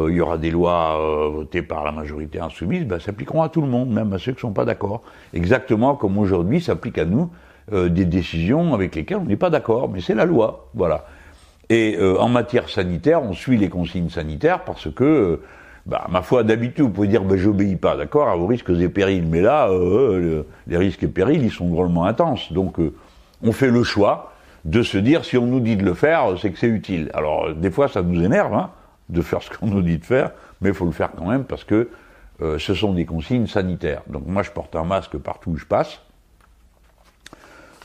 S1: il y aura des lois votées par la majorité insoumise, ben, s'appliqueront à tout le monde, même à ceux qui ne sont pas d'accord. Exactement comme aujourd'hui s'applique à nous euh, des décisions avec lesquelles on n'est pas d'accord, mais c'est la loi, voilà. Et euh, en matière sanitaire, on suit les consignes sanitaires parce que, euh, bah, ma foi, d'habitude, vous pouvez dire, bah, j'obéis pas, d'accord, à vos risques et périls, mais là, les risques et périls, ils sont drôlement intenses. Donc, on fait le choix de se dire, si on nous dit de le faire, c'est que c'est utile. Alors, des fois, ça nous énerve, hein, de faire ce qu'on nous dit de faire, mais il faut le faire quand même parce que ce sont des consignes sanitaires. Donc, moi, je porte un masque partout où je passe.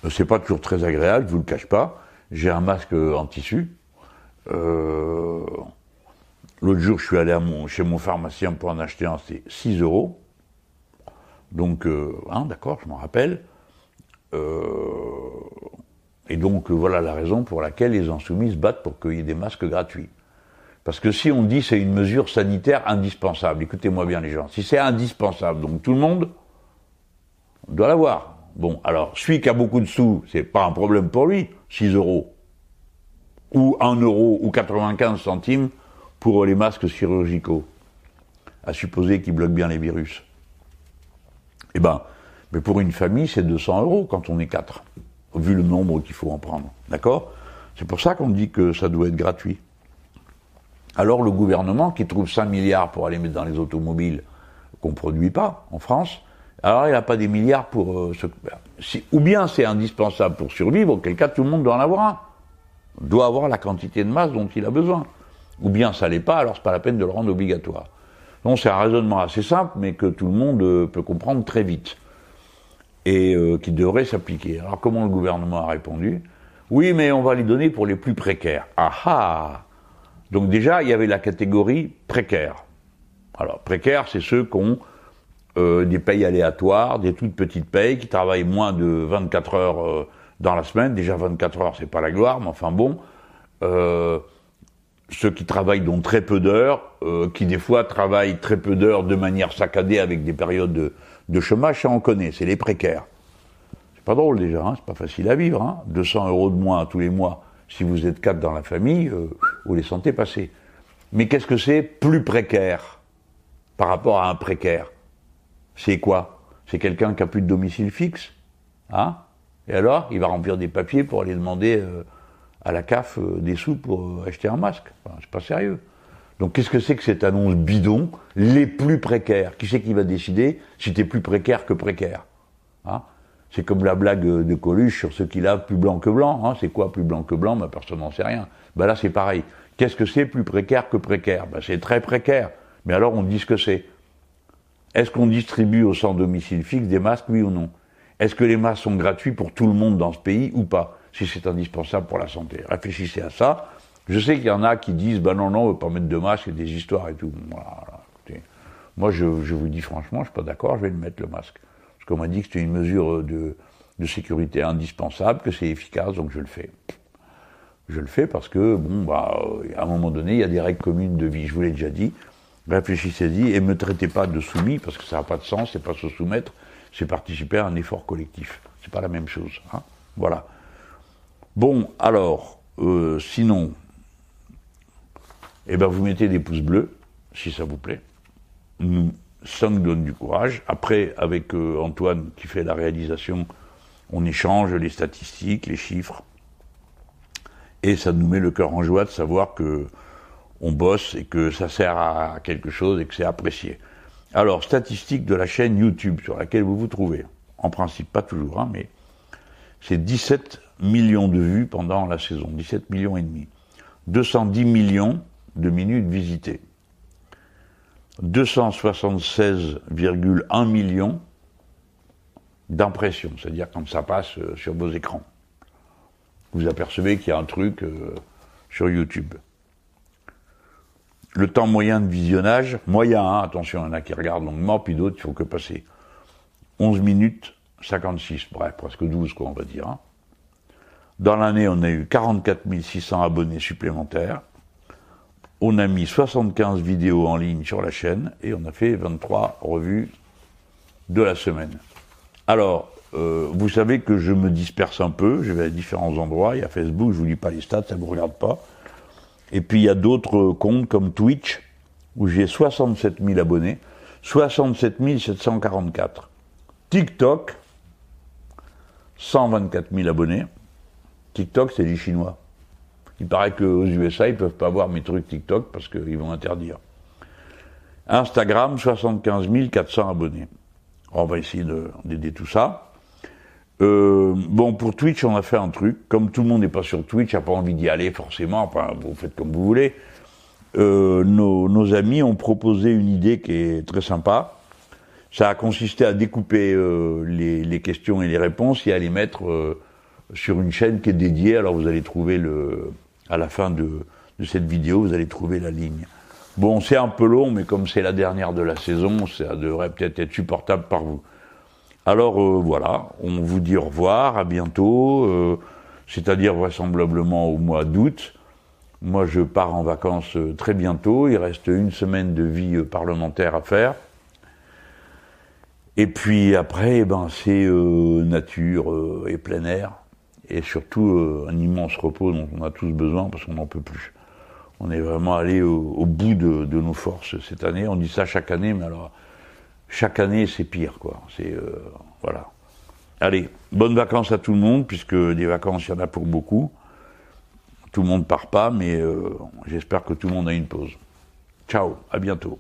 S1: C'est pas toujours très agréable, je vous le cache pas. J'ai un masque en tissu. Euh, l'autre jour, je suis allé chez mon pharmacien pour en acheter un, c'est 6 euros. Donc, euh, hein, d'accord, je m'en rappelle. Euh, et donc, voilà la raison pour laquelle les insoumis se battent pour qu'il y ait des masques gratuits. Parce que si on dit c'est une mesure sanitaire indispensable, écoutez-moi bien les gens, si c'est indispensable, donc tout le monde doit l'avoir. Bon, alors, celui qui a beaucoup de sous, c'est pas un problème pour lui, 6 euros. Ou 1 euro ou 95 centimes pour les masques chirurgicaux. À supposer qu'ils bloquent bien les virus. Eh ben, mais pour une famille, c'est 200 euros quand on est 4. Vu le nombre qu'il faut en prendre. D'accord? C'est pour ça qu'on dit que ça doit être gratuit. Alors le gouvernement, qui trouve 5 milliards pour aller mettre dans les automobiles qu'on ne produit pas en France, alors il n'a pas des milliards pour euh, se... ou bien c'est indispensable pour survivre, auquel cas tout le monde doit en avoir un. Doit avoir la quantité de masse dont il a besoin. Ou bien ça l'est pas, alors c'est pas la peine de le rendre obligatoire. Donc c'est un raisonnement assez simple, mais que tout le monde euh, peut comprendre très vite. Et euh, qui devrait s'appliquer. Alors comment le gouvernement a répondu? Oui, mais on va les donner pour les plus précaires. Ah ah Donc déjà, il y avait la catégorie précaire. Alors précaire, c'est ceux qui ont euh, des payes aléatoires, des toutes petites payes, qui travaillent moins de 24 heures euh, dans la semaine. Déjà 24 heures, c'est pas la gloire, mais enfin bon. Euh, ceux qui travaillent dont très peu d'heures, qui des fois travaillent très peu d'heures de manière saccadée avec des périodes de, de chômage, ça on connaît, c'est les précaires. C'est pas drôle déjà, hein, c'est pas facile à vivre. Hein. 200 euros de moins tous les mois, si vous êtes quatre dans la famille, vous les sentez passer. Mais qu'est-ce que c'est plus précaire par rapport à un précaire? C'est quoi? C'est quelqu'un qui a plus de domicile fixe, hein? Et alors, il va remplir des papiers pour aller demander euh, à la CAF euh, des sous pour euh, acheter un masque. c'est pas sérieux. Donc qu'est-ce que c'est que cette annonce bidon? Les plus précaires. Qui c'est qui va décider si t'es plus précaire que précaire? Hein? C'est comme la blague de Coluche sur ceux qui lavent plus blanc que blanc. Hein c'est quoi plus blanc que blanc? Bah, Personne n'en sait rien. Bah là c'est pareil. Qu'est-ce que c'est plus précaire que précaire? Bah, C'est très précaire. Mais alors on dit ce que c'est. Est-ce qu'on distribue au sans domicile fixe des masques, oui ou non? Est-ce que les masques sont gratuits pour tout le monde dans ce pays ou pas? Si c'est indispensable pour la santé. Réfléchissez à ça. Je sais qu'il y en a qui disent, ben non, non, on ne veut pas mettre de masque, et des histoires et tout. Voilà, Moi, je, vous dis franchement, je suis pas d'accord, je vais le mettre le masque. Qu'on m'a dit que c'était une mesure de, sécurité indispensable, que c'est efficace, donc je le fais. Je le fais parce que, bon, bah, à un moment donné, il y a des règles communes de vie, je vous l'ai déjà dit réfléchissez-y et ne me traitez pas de soumis parce que ça n'a pas de sens, c'est pas se soumettre, c'est participer à un effort collectif. C'est pas la même chose. Hein voilà. Bon, alors, euh, sinon, eh ben vous mettez des pouces bleus, si ça vous plaît. Nous, ça nous donne du courage. Après, avec euh, Antoine qui fait la réalisation, on échange les statistiques, les chiffres. Et ça nous met le cœur en joie de savoir que on bosse et que ça sert à quelque chose et que c'est apprécié. Alors, statistiques de la chaîne YouTube sur laquelle vous vous trouvez. En principe, pas toujours, hein, mais c'est 17 millions de vues pendant la saison, 17 millions et demi. 210 millions de minutes visitées. 276,1 millions d'impressions, c'est-à-dire quand ça passe euh, sur vos écrans. Vous apercevez qu'il y a un truc euh, sur YouTube. Le temps moyen de visionnage, moyen, hein, attention, il y en a qui regardent longuement, puis d'autres, il faut que passer 11 minutes 56, bref, presque 12, quoi, on va dire. Hein. Dans l'année, on a eu 44 600 abonnés supplémentaires. On a mis 75 vidéos en ligne sur la chaîne et on a fait 23 revues de la semaine. Alors, euh, vous savez que je me disperse un peu, je vais à différents endroits. Il y a Facebook, je vous lis pas les stats, ça ne vous regarde pas. Et puis il y a d'autres comptes comme Twitch, où j'ai 67 000 abonnés, 67 744. TikTok, 124 000 abonnés. TikTok, c'est les Chinois. Il paraît qu'aux USA, ils ne peuvent pas voir mes trucs TikTok parce qu'ils vont interdire. Instagram, 75 400 abonnés. On va essayer d'aider tout ça. Euh, bon, pour Twitch, on a fait un truc. Comme tout le monde n'est pas sur Twitch, n'a pas envie d'y aller forcément. Enfin, vous faites comme vous voulez. Euh, nos, amis ont proposé une idée qui est très sympa. Ça a consisté à découper euh, les, questions et les réponses et à les mettre sur une chaîne qui est dédiée. Alors vous allez trouver le, à la fin de, cette vidéo, vous allez trouver la ligne. Bon, c'est un peu long, mais comme c'est la dernière de la saison, ça devrait peut-être être supportable par vous. Alors euh, voilà, on vous dit au revoir, à bientôt, euh, c'est-à-dire vraisemblablement au mois d'août. Moi, je pars en vacances euh, très bientôt. Il reste une semaine de vie parlementaire à faire. Et puis après, eh ben, c'est nature et plein air et surtout euh, un immense repos dont on a tous besoin parce qu'on n'en peut plus. On est vraiment allé au, bout de, nos forces cette année. On dit ça chaque année, mais alors chaque année c'est pire, quoi. C'est euh, voilà. Allez, bonnes vacances à tout le monde, puisque des vacances il y en a pour beaucoup. Tout le monde part pas, mais euh, j'espère que tout le monde a une pause. Ciao, à bientôt.